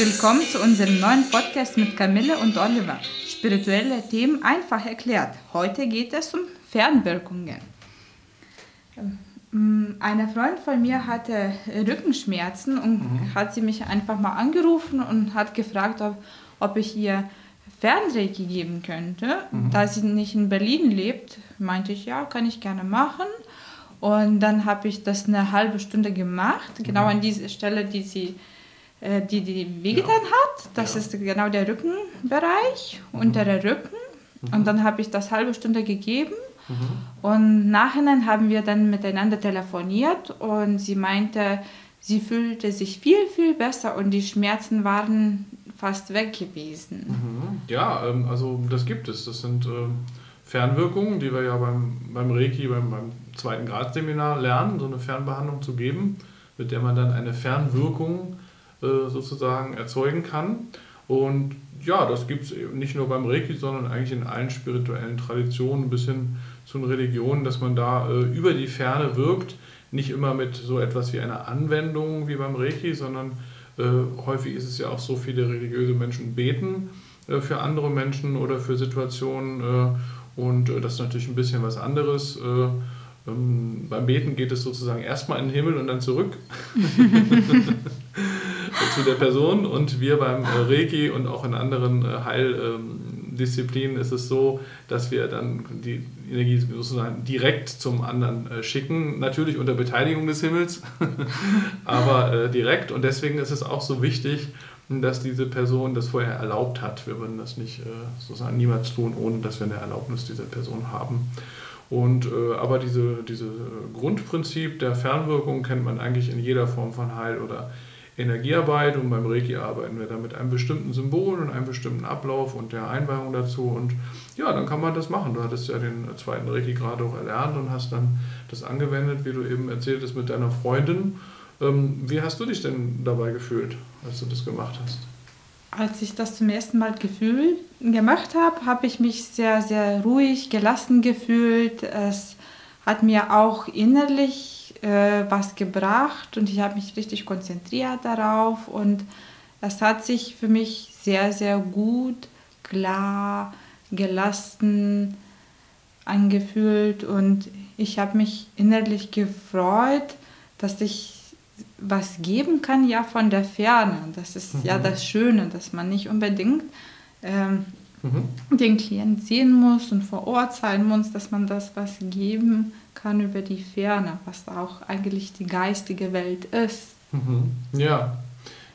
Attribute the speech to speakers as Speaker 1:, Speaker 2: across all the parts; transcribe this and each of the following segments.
Speaker 1: Willkommen zu unserem neuen Podcast mit Camille und Oliver. Spirituelle Themen einfach erklärt. Heute geht es um Fernwirkungen. Ähm, eine Freundin von mir hatte Rückenschmerzen und mhm. hat sie mich einfach mal angerufen und hat gefragt, ob, ob ich ihr Fernreiki geben könnte. Mhm. Da sie nicht in Berlin lebt, meinte ich, ja, kann ich gerne machen. Und dann habe ich das eine halbe Stunde gemacht, genau mhm. an dieser Stelle, die sie äh, die, die wehgetan ja. hat. Das ja. ist genau der Rückenbereich, mhm. untere Rücken. Mhm. Und dann habe ich das halbe Stunde gegeben. Mhm. Und nachher haben wir dann miteinander telefoniert und sie meinte, sie fühlte sich viel, viel besser und die Schmerzen waren fast weg gewesen.
Speaker 2: Mhm. Ja, ähm, also das gibt es. Das sind ähm, Fernwirkungen, die wir ja beim, beim Reiki, beim, beim zweiten Gradseminar lernen, so eine Fernbehandlung zu geben, mit der man dann eine Fernwirkung äh, sozusagen erzeugen kann. Und ja, das gibt es nicht nur beim Reiki, sondern eigentlich in allen spirituellen Traditionen bis hin zu den Religionen, dass man da äh, über die Ferne wirkt. Nicht immer mit so etwas wie einer Anwendung wie beim Reiki, sondern äh, häufig ist es ja auch so, viele religiöse Menschen beten äh, für andere Menschen oder für Situationen äh, und äh, das ist natürlich ein bisschen was anderes. Äh, ähm, beim Beten geht es sozusagen erstmal in den Himmel und dann zurück zu der Person. Und wir beim äh, Reiki und auch in anderen Heildisziplinen ist es so, dass wir dann die Energie sozusagen direkt zum anderen schicken. Natürlich unter Beteiligung des Himmels, aber direkt. Und deswegen ist es auch so wichtig, dass diese Person das vorher erlaubt hat. Wir würden das nicht äh, sozusagen niemals tun, ohne dass wir eine Erlaubnis dieser Person haben. Und, äh, aber diese, diese Grundprinzip der Fernwirkung kennt man eigentlich in jeder Form von Heil- oder Energiearbeit und beim Reiki arbeiten wir dann mit einem bestimmten Symbol und einem bestimmten Ablauf und der Einweihung dazu und ja, dann kann man das machen. Du hattest ja den zweiten Reiki gerade auch erlernt und hast dann das angewendet, wie du eben erzählt hast, mit deiner Freundin ähm, wie hast du dich denn dabei gefühlt, als du das gemacht hast?
Speaker 1: Als ich das zum ersten Mal Gefühl gemacht habe, habe ich mich sehr, sehr ruhig, gelassen gefühlt. Es hat mir auch innerlich äh, was gebracht und ich habe mich richtig konzentriert darauf und es hat sich für mich sehr, sehr gut, klar, gelassen angefühlt und ich habe mich innerlich gefreut, dass ich was geben kann, ja von der Ferne. Das ist mhm. ja das Schöne, dass man nicht unbedingt ähm, mhm. den Klient sehen muss und vor Ort sein muss, dass man das was geben kann über die Ferne, was auch eigentlich die geistige Welt ist.
Speaker 2: Mhm. Ja,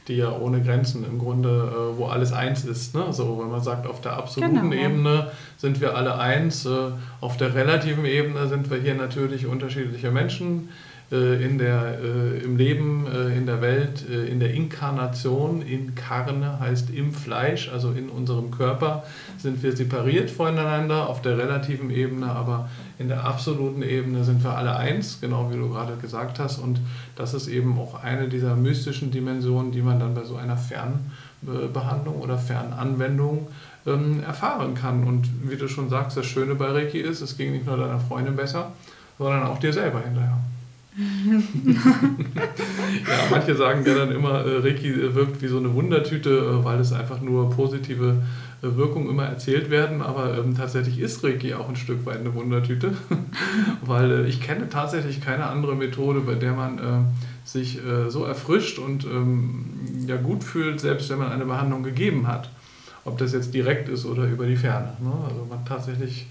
Speaker 2: die ja ohne Grenzen im Grunde, äh, wo alles eins ist. Ne? So, wenn man sagt, auf der absoluten genau. Ebene sind wir alle eins, äh, auf der relativen Ebene sind wir hier natürlich unterschiedliche Menschen in der, äh, im Leben, äh, in der Welt, in der Inkarnation, Inkarne heißt im Fleisch, also in unserem Körper, sind wir separiert voneinander auf der relativen Ebene, aber in der absoluten Ebene sind wir alle eins, genau wie du gerade gesagt hast. Und das ist eben auch eine dieser mystischen Dimensionen, die man dann bei so einer Fernbehandlung oder Fernanwendung ähm, erfahren kann. Und wie du schon sagst, das Schöne bei Reiki ist, es ging nicht nur deiner Freundin besser, sondern auch dir selber hinterher. ja, manche sagen ja dann immer, äh, Reiki wirkt wie so eine Wundertüte, äh, weil es einfach nur positive äh, Wirkungen immer erzählt werden. Aber ähm, tatsächlich ist Reiki auch ein Stück weit eine Wundertüte, weil äh, ich kenne tatsächlich keine andere Methode, bei der man äh, sich äh, so erfrischt und ähm, ja, gut fühlt, selbst wenn man eine Behandlung gegeben hat. Ob das jetzt direkt ist oder über die Ferne. Ne? Also man tatsächlich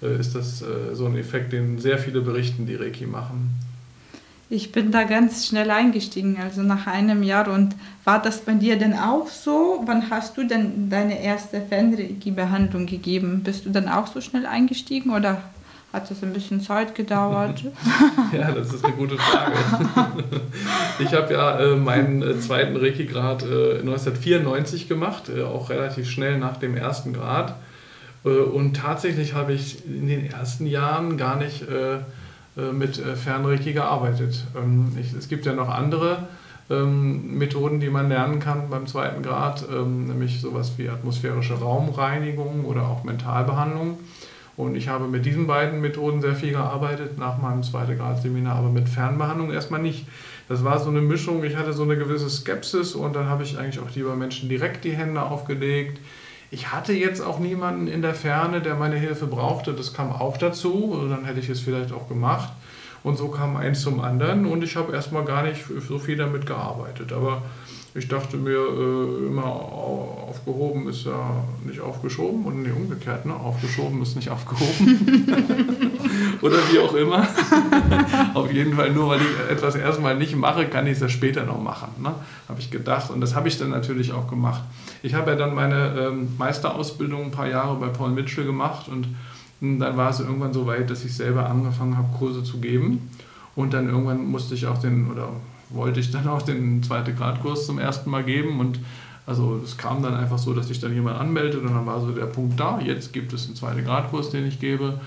Speaker 2: ist das so ein Effekt, den sehr viele berichten, die Reiki machen.
Speaker 1: Ich bin da ganz schnell eingestiegen, also nach einem Jahr. Und war das bei dir denn auch so? Wann hast du denn deine erste Fenreiki-Behandlung gegeben? Bist du dann auch so schnell eingestiegen oder hat das ein bisschen Zeit gedauert?
Speaker 2: ja, das ist eine gute Frage. ich habe ja äh, meinen äh, zweiten Reiki-Grad äh, 1994 gemacht, äh, auch relativ schnell nach dem ersten Grad. Äh, und tatsächlich habe ich in den ersten Jahren gar nicht äh, mit äh, Fernreiki gearbeitet. Ähm, es gibt ja noch andere ähm, Methoden, die man lernen kann beim zweiten Grad, ähm, nämlich sowas wie atmosphärische Raumreinigung oder auch Mentalbehandlung. Und ich habe mit diesen beiden Methoden sehr viel gearbeitet, nach meinem zweiten Gradseminar, aber mit Fernbehandlung erstmal nicht. Das war so eine Mischung, ich hatte so eine gewisse Skepsis und dann habe ich eigentlich auch lieber Menschen direkt die Hände aufgelegt. Ich hatte jetzt auch niemanden in der Ferne, der meine Hilfe brauchte, das kam auch dazu, dann hätte ich es vielleicht auch gemacht. Und so kam eins zum anderen und ich habe erstmal gar nicht so viel damit gearbeitet. Aber ich dachte mir, äh, immer aufgehoben ist ja nicht aufgeschoben und nee, umgekehrt, ne? aufgeschoben ist nicht aufgehoben. Oder wie auch immer. Auf jeden Fall, nur weil ich etwas erstmal nicht mache, kann ich es ja später noch machen. Ne? Habe ich gedacht und das habe ich dann natürlich auch gemacht. Ich habe ja dann meine ähm, Meisterausbildung ein paar Jahre bei Paul Mitchell gemacht und dann war es irgendwann so weit, dass ich selber angefangen habe, Kurse zu geben. Und dann irgendwann musste ich auch den, oder wollte ich dann auch den zweiten Gradkurs zum ersten Mal geben und also es kam dann einfach so, dass sich dann jemand anmeldet und dann war so der Punkt da, jetzt gibt es einen zweiten Gradkurs, den ich gebe.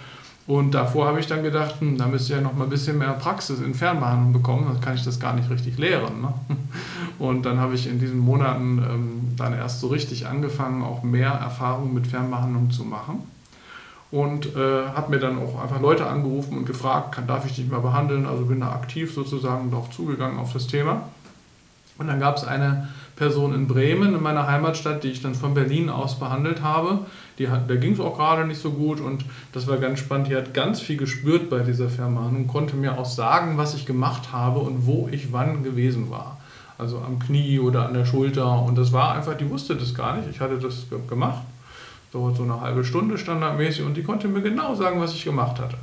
Speaker 2: Und davor habe ich dann gedacht, hm, da müsste ich ja noch mal ein bisschen mehr Praxis in Fernbehandlung bekommen, dann kann ich das gar nicht richtig lehren. Ne? Und dann habe ich in diesen Monaten ähm, dann erst so richtig angefangen, auch mehr Erfahrung mit Fernbehandlung zu machen und äh, habe mir dann auch einfach Leute angerufen und gefragt, kann, darf ich dich mal behandeln? Also bin da aktiv sozusagen darauf zugegangen auf das Thema. Und dann gab es eine Person in Bremen, in meiner Heimatstadt, die ich dann von Berlin aus behandelt habe. Die hat, der ging es auch gerade nicht so gut und das war ganz spannend. Die hat ganz viel gespürt bei dieser Vermahnung, konnte mir auch sagen, was ich gemacht habe und wo ich wann gewesen war. Also am Knie oder an der Schulter. Und das war einfach, die wusste das gar nicht. Ich hatte das gemacht dauert so eine halbe Stunde standardmäßig und die konnte mir genau sagen, was ich gemacht hatte.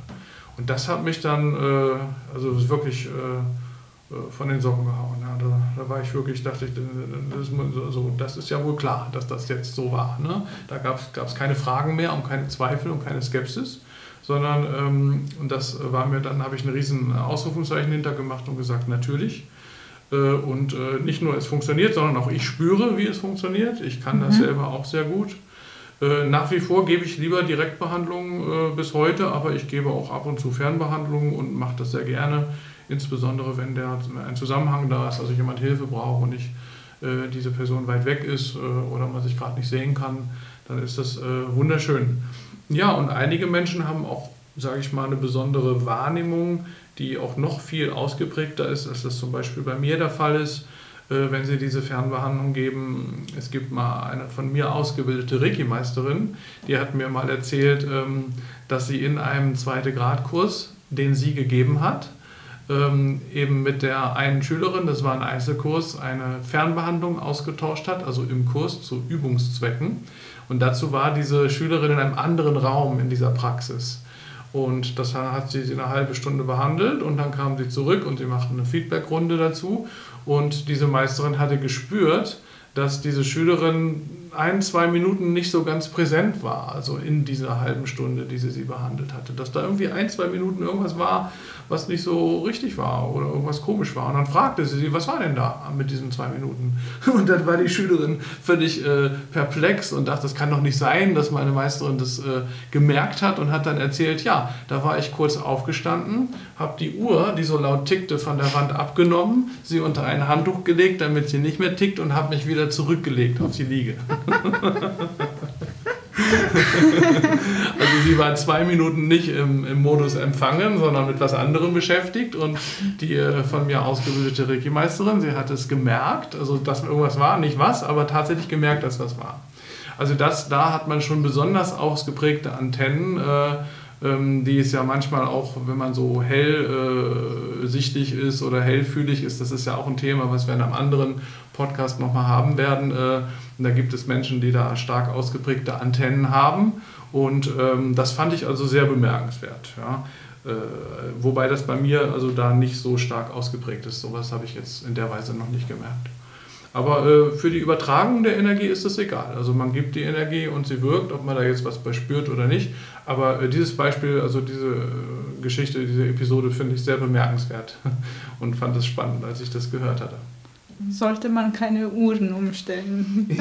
Speaker 2: Und das hat mich dann, äh, also wirklich äh, äh, von den Socken gehauen. Ja, da, da, war ich wirklich, dachte ich, das ist, das ist ja wohl klar, dass das jetzt so war. Ne? Da gab es keine Fragen mehr und keine Zweifel und keine Skepsis, sondern ähm, und das war mir, dann habe ich ein riesen Ausrufungszeichen hintergemacht und gesagt, natürlich. Äh, und äh, nicht nur es funktioniert, sondern auch ich spüre, wie es funktioniert. Ich kann das mhm. selber auch sehr gut. Äh, nach wie vor gebe ich lieber Direktbehandlungen äh, bis heute, aber ich gebe auch ab und zu Fernbehandlungen und mache das sehr gerne, insbesondere wenn der, ein Zusammenhang da ist, also jemand Hilfe braucht und nicht äh, diese Person weit weg ist oder man sich gerade nicht sehen kann, dann ist das wunderschön. Ja, und einige Menschen haben auch, sage ich mal, eine besondere Wahrnehmung, die auch noch viel ausgeprägter ist, als das zum Beispiel bei mir der Fall ist. Äh, wenn Sie diese Fernbehandlung geben. Es gibt mal eine von mir ausgebildete Reiki-Meisterin, die hat mir mal erzählt, ähm, dass sie in einem zweiten Gradkurs, den sie gegeben hat, ähm, eben mit der einen Schülerin, das war ein Einzelkurs, eine Fernbehandlung ausgetauscht hat, also im Kurs zu Übungszwecken. Und dazu war diese Schülerin in einem anderen Raum in dieser Praxis. Und das hat sie eine halbe Stunde behandelt und dann kam sie zurück und sie machten eine Feedbackrunde dazu. Und diese Meisterin hatte gespürt, dass diese Schülerin ein, zwei Minuten nicht so ganz präsent war, also in dieser halben Stunde, die sie sie behandelt hatte. Dass da irgendwie ein, zwei Minuten irgendwas war, was nicht so richtig war oder irgendwas komisch war. Und dann fragte sie sie, was war denn da mit diesen zwei Minuten? Und dann war die Schülerin völlig äh, perplex und dachte, das kann doch nicht sein, dass meine Meisterin das äh, gemerkt hat und hat dann erzählt, ja, da war ich kurz aufgestanden, habe die Uhr, die so laut tickte, von der Wand abgenommen, sie unter ein Handtuch gelegt, damit sie nicht mehr tickt und habe mich wieder zurückgelegt auf die Liege. also sie war zwei Minuten nicht im, im, Modus empfangen, sondern mit was anderem beschäftigt und die äh, von mir ausgebildete Reiki-Meisterin, sie hat es gemerkt, also dass irgendwas war, nicht was, aber tatsächlich gemerkt, dass was war. Also das, da hat man schon besonders ausgeprägte Antennen, äh, ähm, die ist ja manchmal auch, wenn man so hellsichtig äh, ist oder hellfühlig ist, das ist ja auch ein Thema, was wir in einem anderen Podcast nochmal haben werden. Äh, da gibt es Menschen, die da stark ausgeprägte Antennen haben und ähm, das fand ich also sehr bemerkenswert. Ja. Äh, wobei das bei mir also da nicht so stark ausgeprägt ist. Sowas habe ich jetzt in der Weise noch nicht gemerkt. Aber äh, für die Übertragung der Energie ist das egal. Also man gibt die Energie und sie wirkt, ob man da jetzt was bei spürt oder nicht. Aber äh, dieses Beispiel, also diese äh, Geschichte, diese Episode finde ich sehr bemerkenswert und fand es spannend, als ich das gehört hatte.
Speaker 1: Sollte man keine Uhren umstellen.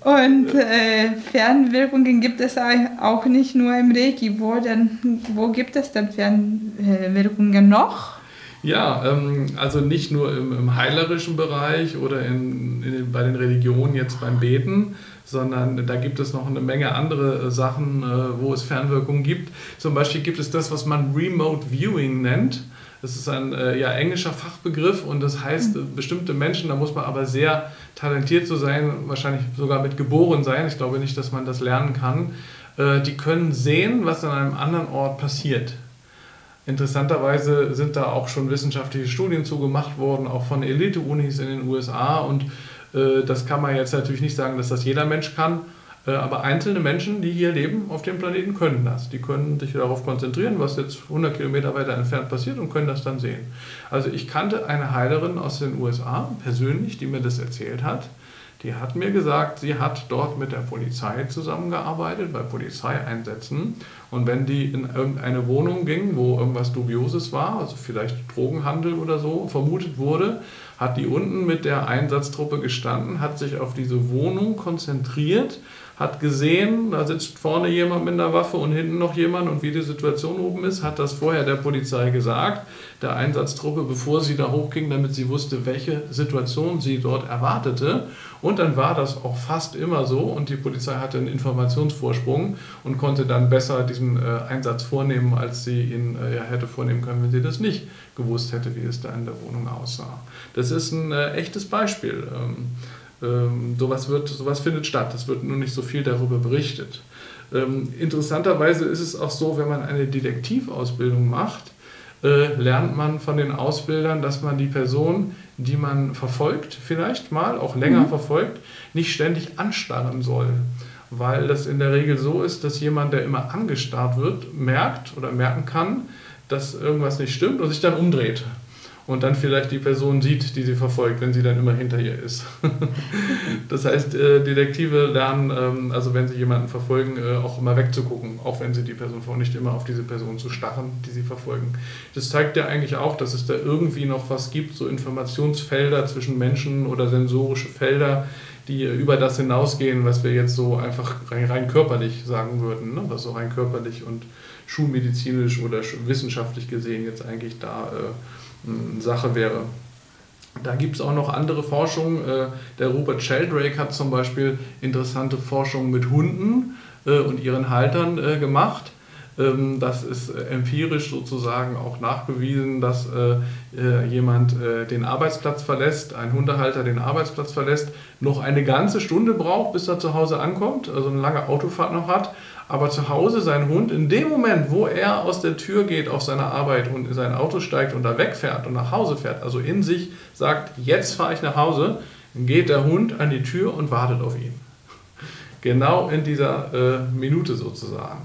Speaker 1: und äh, Fernwirkungen gibt es auch nicht nur im Reiki. Wo, denn, wo gibt es denn Fernwirkungen noch?
Speaker 2: Ja, ähm, also nicht nur im, im heilerischen Bereich oder in, in, bei den Religionen jetzt beim Beten, sondern da gibt es noch eine Menge andere äh, Sachen, äh, wo es Fernwirkungen gibt. Zum Beispiel gibt es das, was man Remote Viewing nennt. Das ist ein äh, ja, englischer Fachbegriff und das heißt, bestimmte Menschen, da muss man aber sehr talentiert zu sein, wahrscheinlich sogar mit geboren sein. Ich glaube nicht, dass man das lernen kann. Die können sehen, was an einem anderen Ort passiert. Interessanterweise sind da auch schon wissenschaftliche Studien zugemacht worden, auch von Elite-Unis in den USA. Und das kann man jetzt natürlich nicht sagen, dass das jeder Mensch kann. Äh, aber einzelne Menschen, die hier leben auf dem Planeten, können das. Die können sich darauf konzentrieren, was jetzt 100 Kilometer weiter entfernt passiert und können das dann sehen. Also ich kannte eine Heilerin aus den USA persönlich, die mir das erzählt hat. Die hat mir gesagt, sie hat dort mit der Polizei zusammengearbeitet, bei Polizeieinsätzen. Und wenn die in irgendeine Wohnung ging, wo irgendwas Dubioses war, also vielleicht Drogenhandel oder so vermutet wurde, hat die unten mit der Einsatztruppe gestanden, hat sich auf diese Wohnung konzentriert, hat gesehen, da sitzt vorne jemand mit einer Waffe und hinten noch jemand und wie die Situation oben ist, hat das vorher der Polizei gesagt, der Einsatztruppe, bevor sie da hochging, damit sie wusste, welche Situation sie dort erwartete. Und dann war das auch fast immer so und die Polizei hatte einen Informationsvorsprung und konnte dann besser diesen äh, Einsatz vornehmen, als sie ihn äh, hätte vornehmen können, wenn sie das nicht gewusst hätte, wie es da in der Wohnung aussah. Das ist ein äh, echtes Beispiel. Ähm, ähm, sowas, wird, sowas findet statt, es wird nur nicht so viel darüber berichtet. Ähm, interessanterweise ist es auch so, wenn man eine Detektivausbildung macht, äh, lernt man von den Ausbildern, dass man die Person, die man verfolgt, vielleicht mal auch länger mhm. verfolgt, nicht ständig anstarren soll. Weil das in der Regel so ist, dass jemand, der immer angestarrt wird, merkt oder merken kann, dass irgendwas nicht stimmt und sich dann umdreht und dann vielleicht die Person sieht, die sie verfolgt, wenn sie dann immer hinter ihr ist. das heißt, äh, Detektive lernen, ähm, also wenn sie jemanden verfolgen, äh, auch immer wegzugucken, auch wenn sie die Person vor nicht immer auf diese Person zu starren, die sie verfolgen. Das zeigt ja eigentlich auch, dass es da irgendwie noch was gibt, so Informationsfelder zwischen Menschen oder sensorische Felder, die über das hinausgehen, was wir jetzt so einfach rein, rein körperlich sagen würden, ne? was so rein körperlich und schulmedizinisch oder wissenschaftlich gesehen jetzt eigentlich da äh, Sache wäre. Da gibt es auch noch andere Forschung. Äh, der Rupert Sheldrake hat zum Beispiel interessante Forschung mit Hunden äh, und ihren Haltern äh, gemacht. Ähm, das ist empirisch sozusagen auch nachgewiesen, dass jemand den Arbeitsplatz verlässt, ein Hundehalter den Arbeitsplatz verlässt, noch eine ganze Stunde braucht, bis er zu Hause ankommt, also eine lange Autofahrt noch hat, aber zu Hause sein Hund, in dem Moment, wo er aus der Tür geht auf seine Arbeit und in sein Auto steigt und da wegfährt und nach Hause fährt, also in sich sagt, jetzt fahre ich nach Hause, geht der Hund an die Tür und wartet auf ihn. Genau in dieser äh, Minute sozusagen.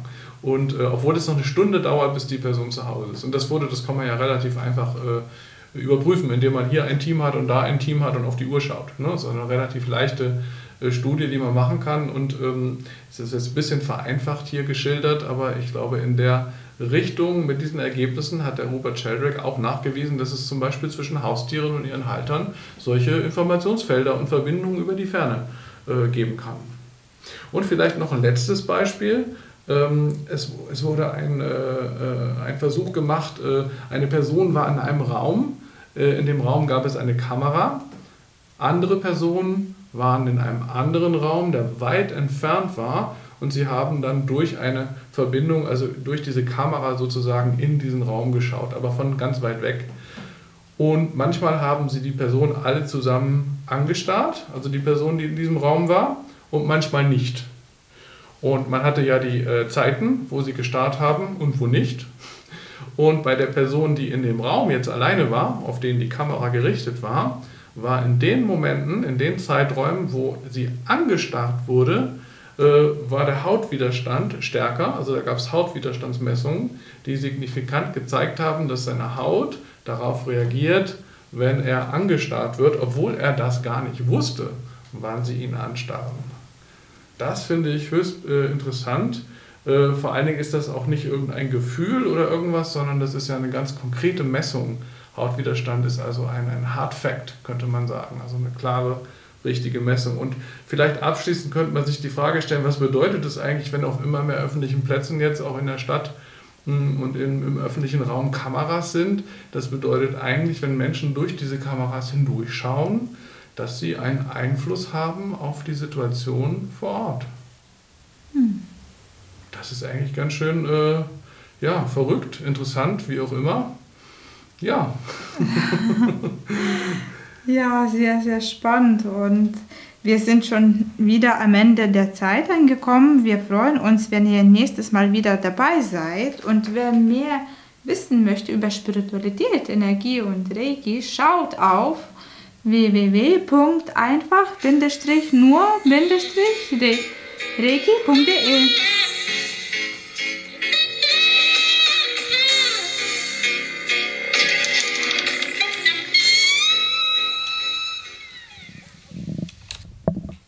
Speaker 2: Und äh, obwohl es noch eine Stunde dauert, bis die Person zu Hause ist. Und das wurde, das kann man ja relativ einfach äh, überprüfen, indem man hier ein Team hat und da ein Team hat und auf die Uhr schaut. Ne? Das ist eine relativ leichte äh, Studie, die man machen kann. Und ähm, es ist jetzt ein bisschen vereinfacht hier geschildert, aber ich glaube, in der Richtung mit diesen Ergebnissen hat der Rupert Sheldrake auch nachgewiesen, dass es zum Beispiel zwischen Haustieren und ihren Haltern solche Informationsfelder und Verbindungen über die Ferne äh, geben kann. Und vielleicht noch ein letztes Beispiel. Ähm, es, es, wurde ein, äh, äh ein Versuch gemacht, äh, eine Person war in einem Raum, äh, in dem Raum gab es eine Kamera, andere Personen waren in einem anderen Raum, der weit entfernt war und sie haben dann durch eine Verbindung, also durch diese Kamera sozusagen in diesen Raum geschaut, aber von ganz weit weg. Und manchmal haben sie die Person alle zusammen angestarrt, also die Person, die in diesem Raum war, und manchmal nicht. Und man hatte ja die äh, Zeiten, wo sie gestarrt haben und wo nicht. Und bei der Person, die in dem Raum jetzt alleine war, auf den die Kamera gerichtet war, war in den Momenten, in den Zeiträumen, wo sie angestarrt wurde, äh, war der Hautwiderstand stärker. Also da gab es Hautwiderstandsmessungen, die signifikant gezeigt haben, dass seine Haut darauf reagiert, wenn er angestarrt wird, obwohl er das gar nicht wusste, wann sie ihn anstarren. Das finde ich höchst äh, interessant. Äh, vor allen Dingen ist das auch nicht irgendein Gefühl oder irgendwas, sondern das ist ja eine ganz konkrete Messung Hautwiderstand ist also ein, ein Hard Fact, könnte man sagen, also eine klare, richtige Messung. Und vielleicht abschließend könnte man sich die Frage stellen, was bedeutet es eigentlich, wenn auf immer mehr öffentlichen Plätzen jetzt auch in der Stadt hm, und in, im öffentlichen Raum Kameras sind. Das bedeutet eigentlich, wenn Menschen durch diese Kameras hindurchschauen, dass sie einen Einfluss haben auf die Situation vor Ort. Hm. Das ist eigentlich ganz schön äh, ja, verrückt, interessant, wie auch immer. Ja.
Speaker 1: ja, sehr, sehr spannend und wir sind schon wieder am Ende der Zeit angekommen. Wir freuen uns, wenn ihr nächstes Mal wieder dabei seid. Und wer mehr wissen möchte über Spiritualität, Energie und Reiki, schaut auf www.einfach-nur-reiki.de.